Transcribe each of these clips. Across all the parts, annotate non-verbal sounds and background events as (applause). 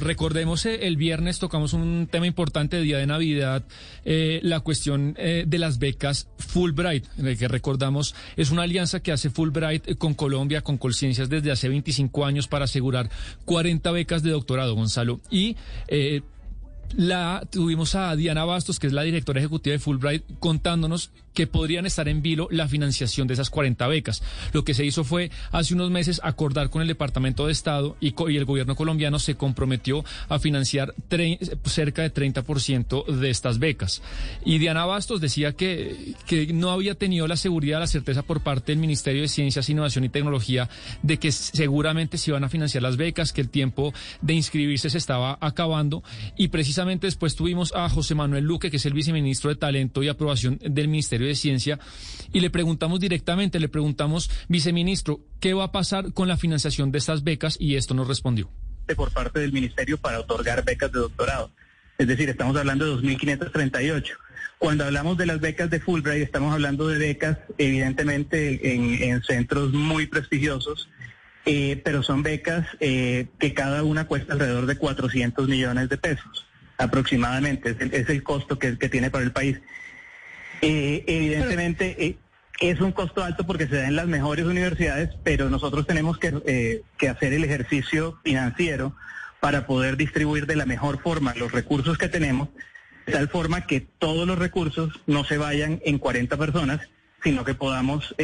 Recordemos, eh, el viernes tocamos un tema importante de día de Navidad, eh, la cuestión eh, de las becas Fulbright, que recordamos es una alianza que hace Fulbright con Colombia, con Colciencias desde hace 25 años para asegurar 40 becas de doctorado, Gonzalo. Y la tuvimos a Diana Bastos, que es la directora ejecutiva de Fulbright, contándonos que podrían estar en vilo la financiación de esas 40 becas. Lo que se hizo fue hace unos meses acordar con el Departamento de Estado y, el gobierno colombiano se comprometió a financiar cerca de 30% de estas becas. Y Diana Bastos decía que, que no había tenido la seguridad, la certeza por parte del Ministerio de Ciencias, Innovación y Tecnología de que seguramente se iban a financiar las becas, que el tiempo de inscribirse se estaba acabando y precisamente después tuvimos a José Manuel Luque, que es el viceministro de Talento y Aprobación del Ministerio de Ciencia y le preguntamos directamente, le preguntamos, viceministro, ¿qué va a pasar con la financiación de estas becas? Y esto nos respondió. Por parte del Ministerio para otorgar becas de doctorado. Es decir, estamos hablando de 2.538. Cuando hablamos de las becas de Fulbright, estamos hablando de becas, evidentemente, en, centros muy prestigiosos, eh, pero son becas eh, que cada una cuesta alrededor de 400 millones de pesos, aproximadamente. Es el, costo que, que tiene para el país. Eh, evidentemente eh, es un costo alto porque se da en las mejores universidades, pero nosotros tenemos que, eh, que hacer el ejercicio financiero para poder distribuir de la mejor forma los recursos que tenemos, de tal forma que todos los recursos no se vayan en 40 personas, sino que podamos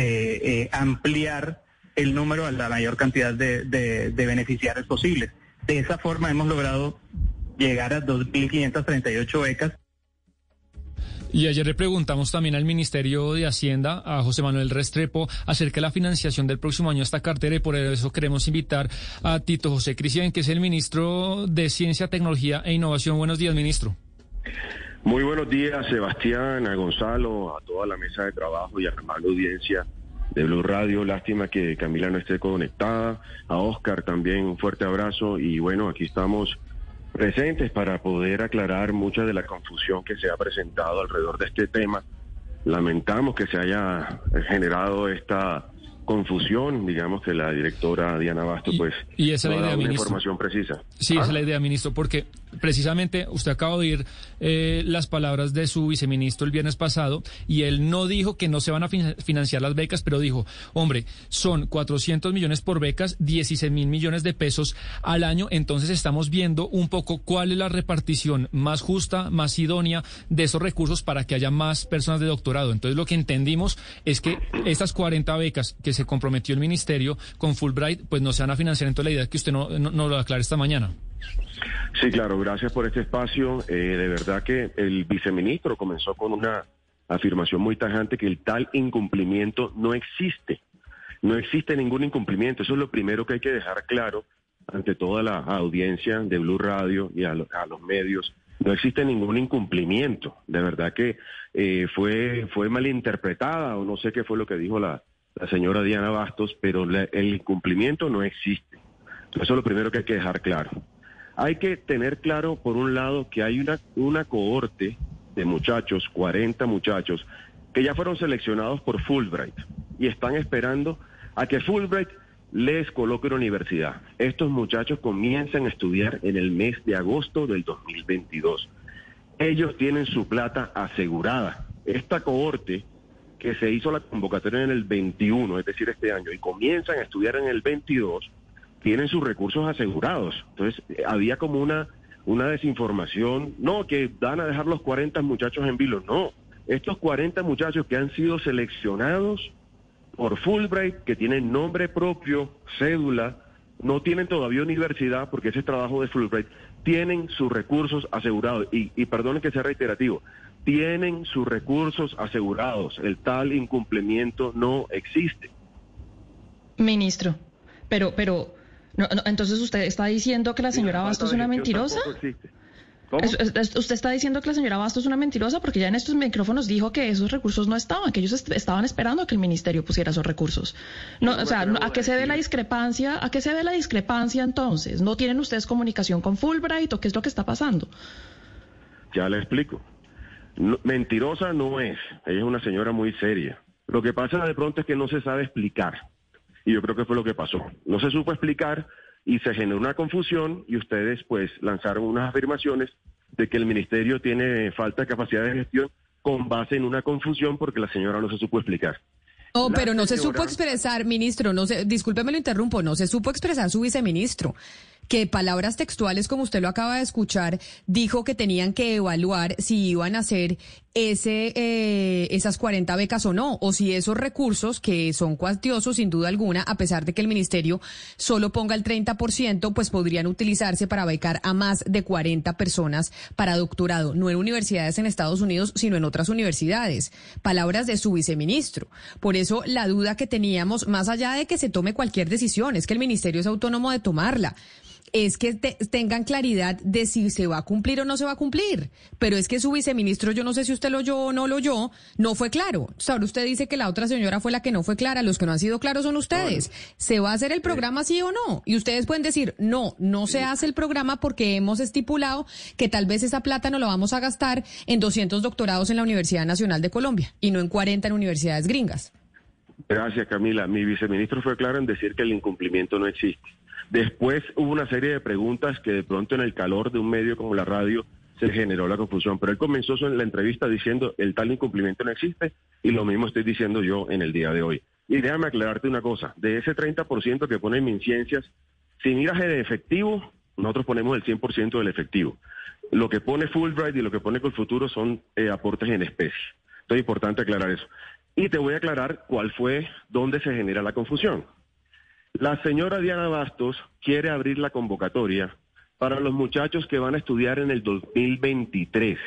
ampliar el número a la mayor cantidad de beneficiarios posibles. De esa forma hemos logrado llegar a 2.538 becas. Y ayer le preguntamos también al Ministerio de Hacienda, a José Manuel Restrepo, acerca de la financiación del próximo año a esta cartera y por eso queremos invitar a Tito José Cristian, que es el ministro de Ciencia, Tecnología e Innovación. Buenos días, ministro. Muy buenos días, Sebastián, a Gonzalo, a toda la mesa de trabajo y a la audiencia de Blue Radio. Lástima que Camila no esté conectada. A Oscar también un fuerte abrazo y bueno, aquí estamos presentes para poder aclarar mucha de la confusión que se ha presentado alrededor de este tema. Lamentamos que se haya generado esta confusión, digamos que la directora Diana Basto, pues, y esa es la idea, información precisa. Sí, esa es la ¿Ah? idea, ministro, porque precisamente usted acaba de oír eh, las palabras de su viceministro el viernes pasado y él no dijo que no se van a financiar las becas, pero dijo, hombre, son 400 millones por becas, 16 mil millones de pesos al año, entonces estamos viendo un poco cuál es la repartición más justa, más idónea de esos recursos para que haya más personas de doctorado. Entonces lo que entendimos es que estas 40 becas que se comprometió el ministerio con Fulbright, pues no se van a financiar. Entonces la idea es que usted no, no, lo aclare esta mañana. Sí, claro, gracias por este espacio. Eh, de verdad que el viceministro comenzó con una afirmación muy tajante que el tal incumplimiento no existe. No existe ningún incumplimiento. Eso es lo primero que hay que dejar claro ante toda la audiencia de Blue Radio y a, a los medios. No existe ningún incumplimiento. De verdad que eh, fue, fue malinterpretada o no sé qué fue lo que dijo la, la señora Diana Bastos, pero el incumplimiento no existe. Eso es lo primero que hay que dejar claro. Hay que tener claro, por un lado, que hay una, una cohorte de muchachos, 40 muchachos, que ya fueron seleccionados por Fulbright y están esperando a que Fulbright les coloque una universidad. Estos muchachos comienzan a estudiar en el mes de agosto del 2022. Ellos tienen su plata asegurada. Esta cohorte que se hizo la convocatoria en el 21, es decir, este año, y comienzan a estudiar en el 22, tienen sus recursos asegurados. Entonces, eh, había como una, una desinformación, no, que van a dejar los 40 muchachos en vilo, no. Estos 40 muchachos que han sido seleccionados por Fulbright, que tienen nombre propio, cédula, no tienen todavía universidad porque ese es trabajo de Fulbright, tienen sus recursos asegurados. Y, y perdonen que sea reiterativo, tienen sus recursos asegurados. El tal incumplimiento no existe. Ministro, pero, pero No, no, entonces usted está diciendo que la señora Bastos es una mentirosa. ¿Usted está diciendo que la señora Bastos es una mentirosa? Porque ya en estos micrófonos dijo que esos recursos no estaban, que ellos estaban esperando a que el ministerio pusiera esos recursos. No, o sea, ¿a qué se ve la discrepancia? ¿A qué se ve la discrepancia entonces? ¿No tienen ustedes comunicación con Fulbright o qué es lo que está pasando? Ya le explico. mentirosa no es. Ella es una señora muy seria. Lo que pasa de pronto es que no se sabe explicar. Y yo creo que fue lo que pasó. No se supo explicar y se generó una confusión y ustedes pues lanzaron unas afirmaciones de que el ministerio tiene falta de capacidad de gestión con base en una confusión porque la señora no se supo explicar. No, pero no se supo expresar, ministro, no se, discúlpeme lo interrumpo, no se supo expresar su viceministro que palabras textuales, como usted lo acaba de escuchar, dijo que tenían que evaluar si iban a hacer ese, eh, esas 40 becas o no, o si esos recursos, que son cuantiosos sin duda alguna, a pesar de que el ministerio solo ponga el 30%, pues podrían utilizarse para becar a más de 40 personas para doctorado, no en universidades en Estados Unidos, sino en otras universidades. Palabras de su viceministro. Por eso la duda que teníamos, más allá de que se tome cualquier decisión, es que el ministerio es autónomo de tomarla es que tengan claridad de si se va a cumplir o no se va a cumplir. Pero es que su viceministro, yo no sé si usted lo oyó o no lo oyó, no fue claro. Ahora usted dice que la otra señora fue la que no fue clara. Los que no han sido claros son ustedes. ¿Se va a hacer el programa sí o no? Y ustedes pueden decir, no, no se hace el programa porque hemos estipulado que tal vez esa plata no la vamos a gastar en 200 doctorados en la Universidad Nacional de Colombia y no en 40 en universidades gringas. Gracias, Camila. Mi viceministro fue claro en decir que el incumplimiento no existe. Después hubo una serie de preguntas que de pronto en el calor de un medio como la radio se generó la confusión, pero él comenzó en la entrevista diciendo el tal incumplimiento no existe y lo mismo estoy diciendo yo en el día de hoy. Y déjame aclararte una cosa, de ese 30% que pone MinCiencias, sin iraje de efectivo, nosotros ponemos el 100% del efectivo. Lo que pone Fulbright y lo que pone Colfuturo son eh, aportes en especie. Entonces es importante aclarar eso. Y te voy a aclarar cuál fue, dónde se genera la confusión. La señora Diana Bastos quiere abrir la convocatoria para los muchachos que van a estudiar en el 2023.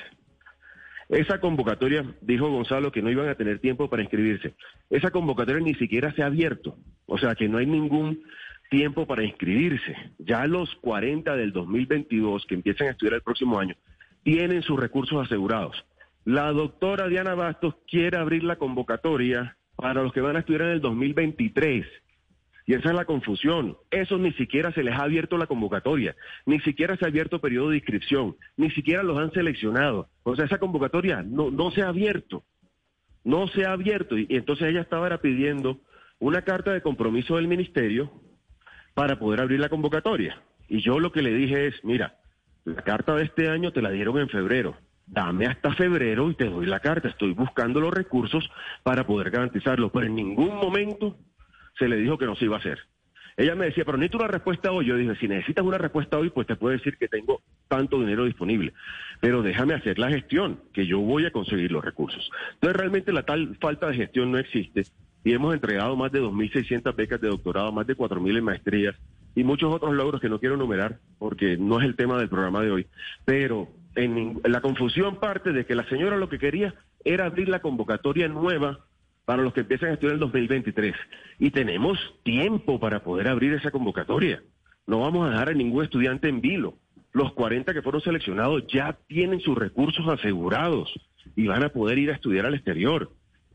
Esa convocatoria, dijo Gonzalo, que no iban a tener tiempo para inscribirse. Esa convocatoria ni siquiera se ha abierto, o sea que no hay ningún tiempo para inscribirse. Ya los 40 del 2022 que empiezan a estudiar el próximo año tienen sus recursos asegurados. La doctora Diana Bastos quiere abrir la convocatoria para los que van a estudiar en el 2023. Y esa es la confusión. Eso ni siquiera se les ha abierto la convocatoria, ni siquiera se ha abierto periodo de inscripción, ni siquiera los han seleccionado. O sea, esa convocatoria no, no se ha abierto. No se ha abierto. Y, entonces ella estaba pidiendo una carta de compromiso del ministerio para poder abrir la convocatoria. Y yo lo que le dije es, mira, la carta de este año te la dieron en febrero. Dame hasta febrero y te doy la carta. Estoy buscando los recursos para poder garantizarlo. Pero en ningún momento se le dijo que no se iba a hacer. Ella me decía, pero necesito una respuesta hoy. Yo dije, si necesitas una respuesta hoy, pues te puedo decir que tengo tanto dinero disponible. Pero déjame hacer la gestión, que yo voy a conseguir los recursos. Entonces, realmente la tal falta de gestión no existe. Y hemos entregado más de 2.600 becas de doctorado, más de 4.000 en maestrías y muchos otros logros que no quiero enumerar porque no es el tema del programa de hoy. Pero en la confusión parte de que la señora lo que quería era abrir la convocatoria nueva para los que empiezan a estudiar el 2023. Y tenemos tiempo para poder abrir esa convocatoria. No vamos a dejar a ningún estudiante en vilo. Los 40 que fueron seleccionados ya tienen sus recursos asegurados y van a poder ir a estudiar al exterior.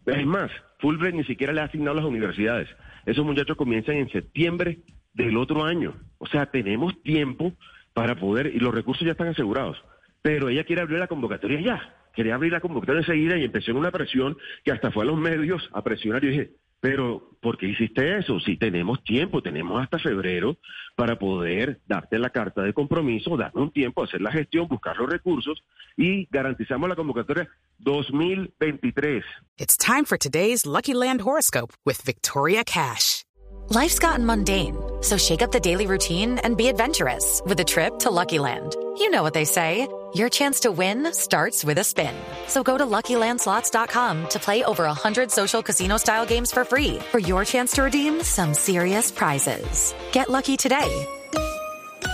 Es más, Fulbright ni siquiera le ha asignado a las universidades. Esos muchachos comienzan en septiembre del otro año. O sea, tenemos tiempo para poder, y los recursos ya están asegurados. Pero ella quiere abrir la convocatoria ya quería abrir la convocatoria enseguida y empecé en una presión que hasta fue a los medios a presionar y dije, pero ¿por qué hiciste eso? Si tenemos tiempo, tenemos hasta febrero para poder darte la carta de compromiso, darnos un tiempo, hacer la gestión, buscar los recursos y garantizamos la convocatoria 2023. It's time for today's Lucky Land horoscope with Victoria Cash. Life's gotten mundane, so shake up the daily routine and be adventurous with a trip to Lucky Land. You know what they say. Your chance to win starts with a spin. So go to LuckyLandSlots.com to play over 100 social casino-style games for free for your chance to redeem some serious prizes. Get lucky today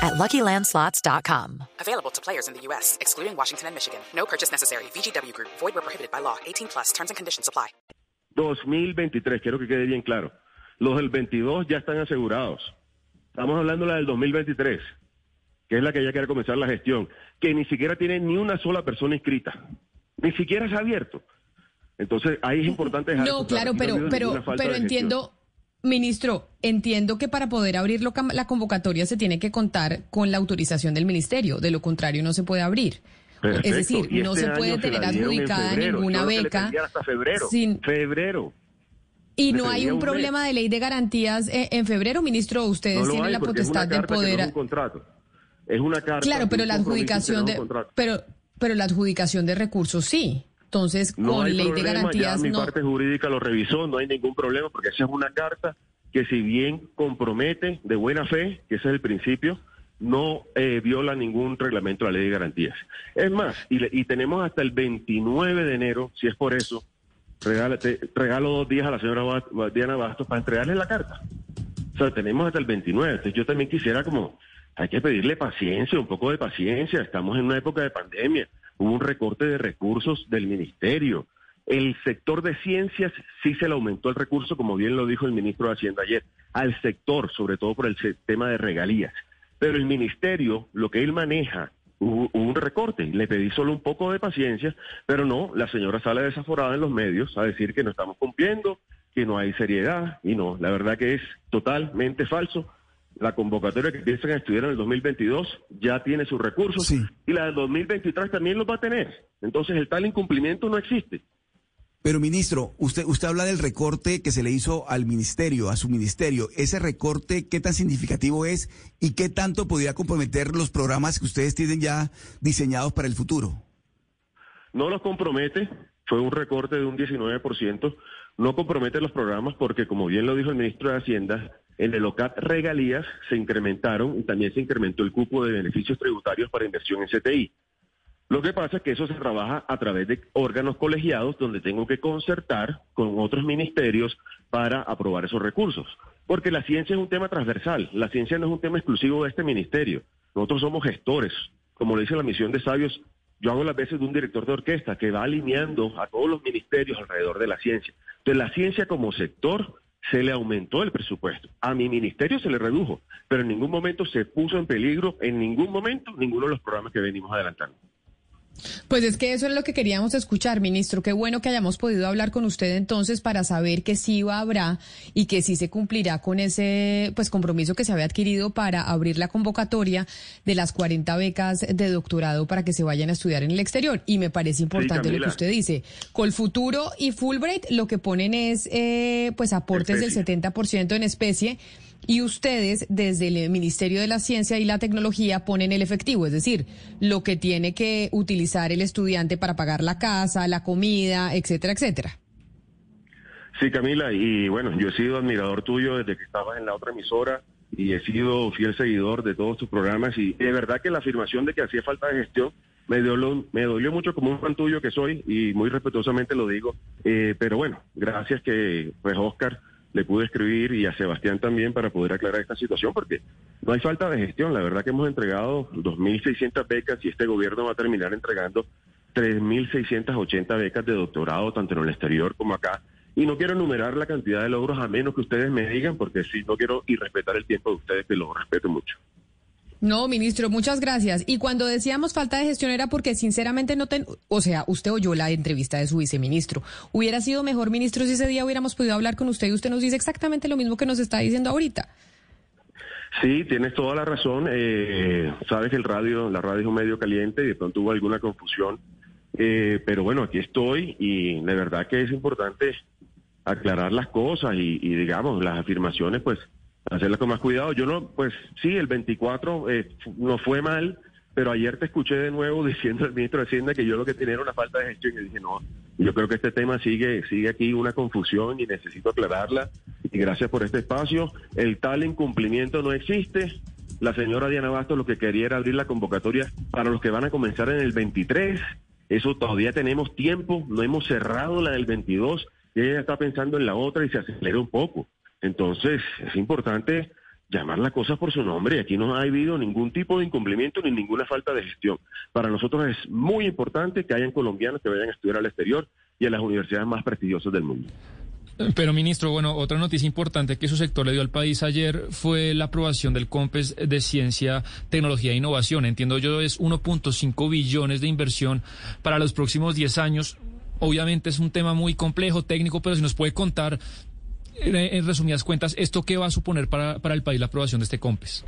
at LuckyLandSlots.com. Available to players in the U.S., excluding Washington and Michigan. No purchase necessary. VGW Group. Void where prohibited by law. 18 plus. Terms and conditions apply. 2023, quiero que quede bien claro. Los del 22 ya están asegurados. Estamos hablando de la del 2023, que es la que ya quiere comenzar la gestión, que ni siquiera tiene ni una sola persona inscrita. Ni siquiera se ha abierto. Entonces, ahí es importante dejar No, claro, pero, pero, pero entiendo, ministro, entiendo que para poder abrir la convocatoria se tiene que contar con la autorización del ministerio. De lo contrario, no se puede abrir. Es decir, no este se puede tener adjudicada ninguna beca. Hasta febrero. Sin... Febrero. Y no hay un, problema de ley de garantías eh, en febrero, ministro. Ustedes tienen la potestad de poder. es un contrato. Es una carta. Claro, pero la adjudicación de. Pero, pero la adjudicación de recursos sí. Entonces, con ley de garantías. Ya mi parte jurídica lo revisó, no hay ningún problema, porque esa es una carta que, si bien compromete de buena fe, que ese es el principio, no eh, viola ningún reglamento de la ley de garantías. Es más, y, tenemos hasta el 29 de enero, si es por eso, regalo dos días a la señora Diana Bastos para entregarle la carta. O sea, tenemos hasta el 29. Entonces yo también quisiera como, hay que pedirle paciencia, un poco de paciencia. Estamos en una época de pandemia. Hubo un recorte de recursos del ministerio. El sector de ciencias sí se le aumentó el recurso, como bien lo dijo el ministro de Hacienda ayer, al sector, sobre todo por el tema de regalías. Pero el ministerio, lo que él maneja, hubo, un recorte. Le pedí solo un poco de paciencia, pero no, la señora sale desaforada en los medios a decir que no estamos cumpliendo, que no hay seriedad, y no, la verdad que es totalmente falso. La convocatoria que piensan estudiar en el 2022 ya tiene sus recursos y la del 2023 también los va a tener. Entonces el tal incumplimiento no existe. Pero ministro, usted usted habla del recorte que se le hizo al ministerio, a su ministerio. Ese recorte, ¿qué tan significativo es y qué tanto podría comprometer los programas que ustedes tienen ya diseñados para el futuro? No los compromete, fue un recorte de un 19%, no compromete los programas porque, como bien lo dijo el ministro de Hacienda, en el OCAT regalías se incrementaron y también se incrementó el cupo de beneficios tributarios para inversión en CTI. Lo que pasa es que eso se trabaja a través de órganos colegiados donde tengo que concertar con otros ministerios para aprobar esos recursos. Porque la ciencia es un tema transversal, la ciencia no es un tema exclusivo de este ministerio. Nosotros somos gestores, como le dice la misión de sabios, yo hago las veces de un director de orquesta que va alineando a todos los ministerios alrededor de la ciencia. Entonces la ciencia como sector se le aumentó el presupuesto. A mi ministerio se le redujo, pero en ningún momento se puso en peligro, en ningún momento, ninguno de los programas que venimos adelantando. Pues es que eso es lo que queríamos escuchar, ministro. Qué bueno que hayamos podido hablar con usted entonces para saber que sí va habrá y que sí se cumplirá con ese pues compromiso que se había adquirido para abrir la convocatoria de las 40 becas de doctorado para que se vayan a estudiar en el exterior. Y me parece importante lo que usted dice. Colfuturo y Fulbright lo que ponen es eh, pues aportes del 70% en especie y ustedes desde el Ministerio de la Ciencia y la Tecnología ponen el efectivo, es decir, lo que tiene que utilizar el estudiante para pagar la casa, la comida, etcétera, etcétera. Sí, Camila, y bueno, yo he sido admirador tuyo desde que estabas en la otra emisora y he sido fiel seguidor de todos tus programas y de verdad que la afirmación de que hacía falta de gestión me dolió, me dolió mucho como un fan tuyo que soy y muy respetuosamente lo digo, eh, pero bueno, gracias que pues Oscar le pude escribir y a Sebastián también para poder aclarar esta situación, porque no hay falta de gestión. La verdad que hemos entregado 2.600 becas y este gobierno va a terminar entregando 3.680 becas de doctorado, tanto en el exterior como acá. Y no quiero enumerar la cantidad de logros a menos que ustedes me digan, porque sí, no quiero irrespetar el tiempo de ustedes, que lo respeto mucho. No, ministro, muchas gracias. Y cuando decíamos falta de gestión era porque sinceramente no ten, o sea, usted oyó la entrevista de su viceministro. Hubiera sido mejor, ministro, si ese día hubiéramos podido hablar con usted y usted nos dice exactamente lo mismo que nos está diciendo ahorita. Sí, tienes toda la razón. Eh, sabes que el radio, la radio es un medio caliente y de pronto hubo alguna confusión. Eh, pero bueno, aquí estoy y de verdad que es importante aclarar las cosas y, y digamos, las afirmaciones, pues hacerla con más cuidado. Yo no, pues sí, el 24 eh, no fue mal, pero ayer te escuché de nuevo (laughs) diciendo al ministro de Hacienda que yo lo que tenía era una falta de gestión y dije, no, yo creo que este tema sigue, sigue aquí una confusión y necesito aclararla. Y gracias por este espacio. El tal incumplimiento no existe. La señora Diana Bastos lo que quería era abrir la convocatoria para los que van a comenzar en el 23. Eso todavía tenemos tiempo, no hemos cerrado la del 22 y ella está pensando en la otra y se acelera un poco. Entonces, es importante llamar las cosas por su nombre. Aquí no ha habido ningún tipo de incumplimiento ni ninguna falta de gestión. Para nosotros es muy importante que hayan colombianos que vayan a estudiar al exterior y a las universidades más prestigiosas del mundo. Pero, ministro, bueno, otra noticia importante que su sector le dio al país ayer fue la aprobación del COMPES de Ciencia, Tecnología e Innovación. Entiendo yo, es 1.5 billones de inversión para los próximos 10 años. Obviamente es un tema muy complejo, técnico, pero si nos puede contar, en resumidas cuentas, ¿esto qué va a suponer para, para el país la aprobación de este COMPES?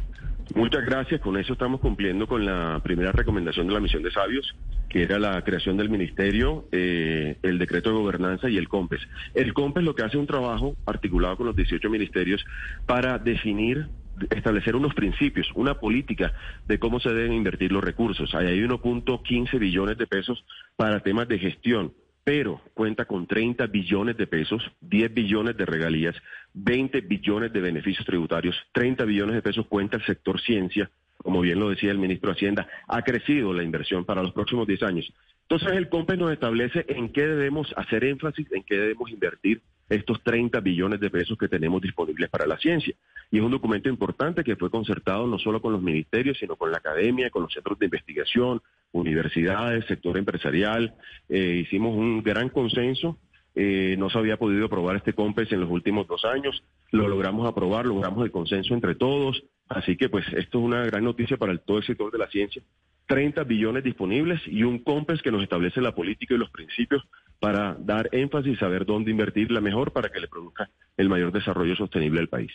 Muchas gracias. Con eso estamos cumpliendo con la primera recomendación de la misión de sabios, que era la creación del ministerio, eh, el decreto de gobernanza y el COMPES. El COMPES lo que hace es un trabajo articulado con los 18 ministerios para definir establecer unos principios, una política de cómo se deben invertir los recursos. Ahí hay 1.15 billones de pesos para temas de gestión, pero cuenta con 30 billones de pesos, 10 billones de regalías, 20 billones de beneficios tributarios, 30 billones de pesos cuenta el sector ciencia, como bien lo decía el ministro de Hacienda, ha crecido la inversión para los próximos 10 años. Entonces el COMPES nos establece en qué debemos hacer énfasis, en qué debemos invertir estos 30 billones de pesos que tenemos disponibles para la ciencia. Y es un documento importante que fue concertado no solo con los ministerios, sino con la academia, con los centros de investigación, universidades, sector empresarial. Eh, hicimos un gran consenso. Eh, no se había podido aprobar este COMPES en los últimos dos años. Lo logramos aprobar, logramos el consenso entre todos. Así que pues esto es una gran noticia para todo el sector de la ciencia. 30 billones disponibles y un COMPES que nos establece la política y los principios para dar énfasis y saber dónde invertir la mejor para que le produzca el mayor desarrollo sostenible al país.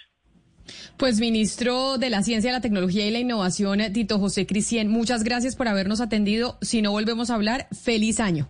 Pues ministro de la Ciencia, la Tecnología y la Innovación, Tito José Cristian, muchas gracias por habernos atendido. Si no volvemos a hablar, feliz año.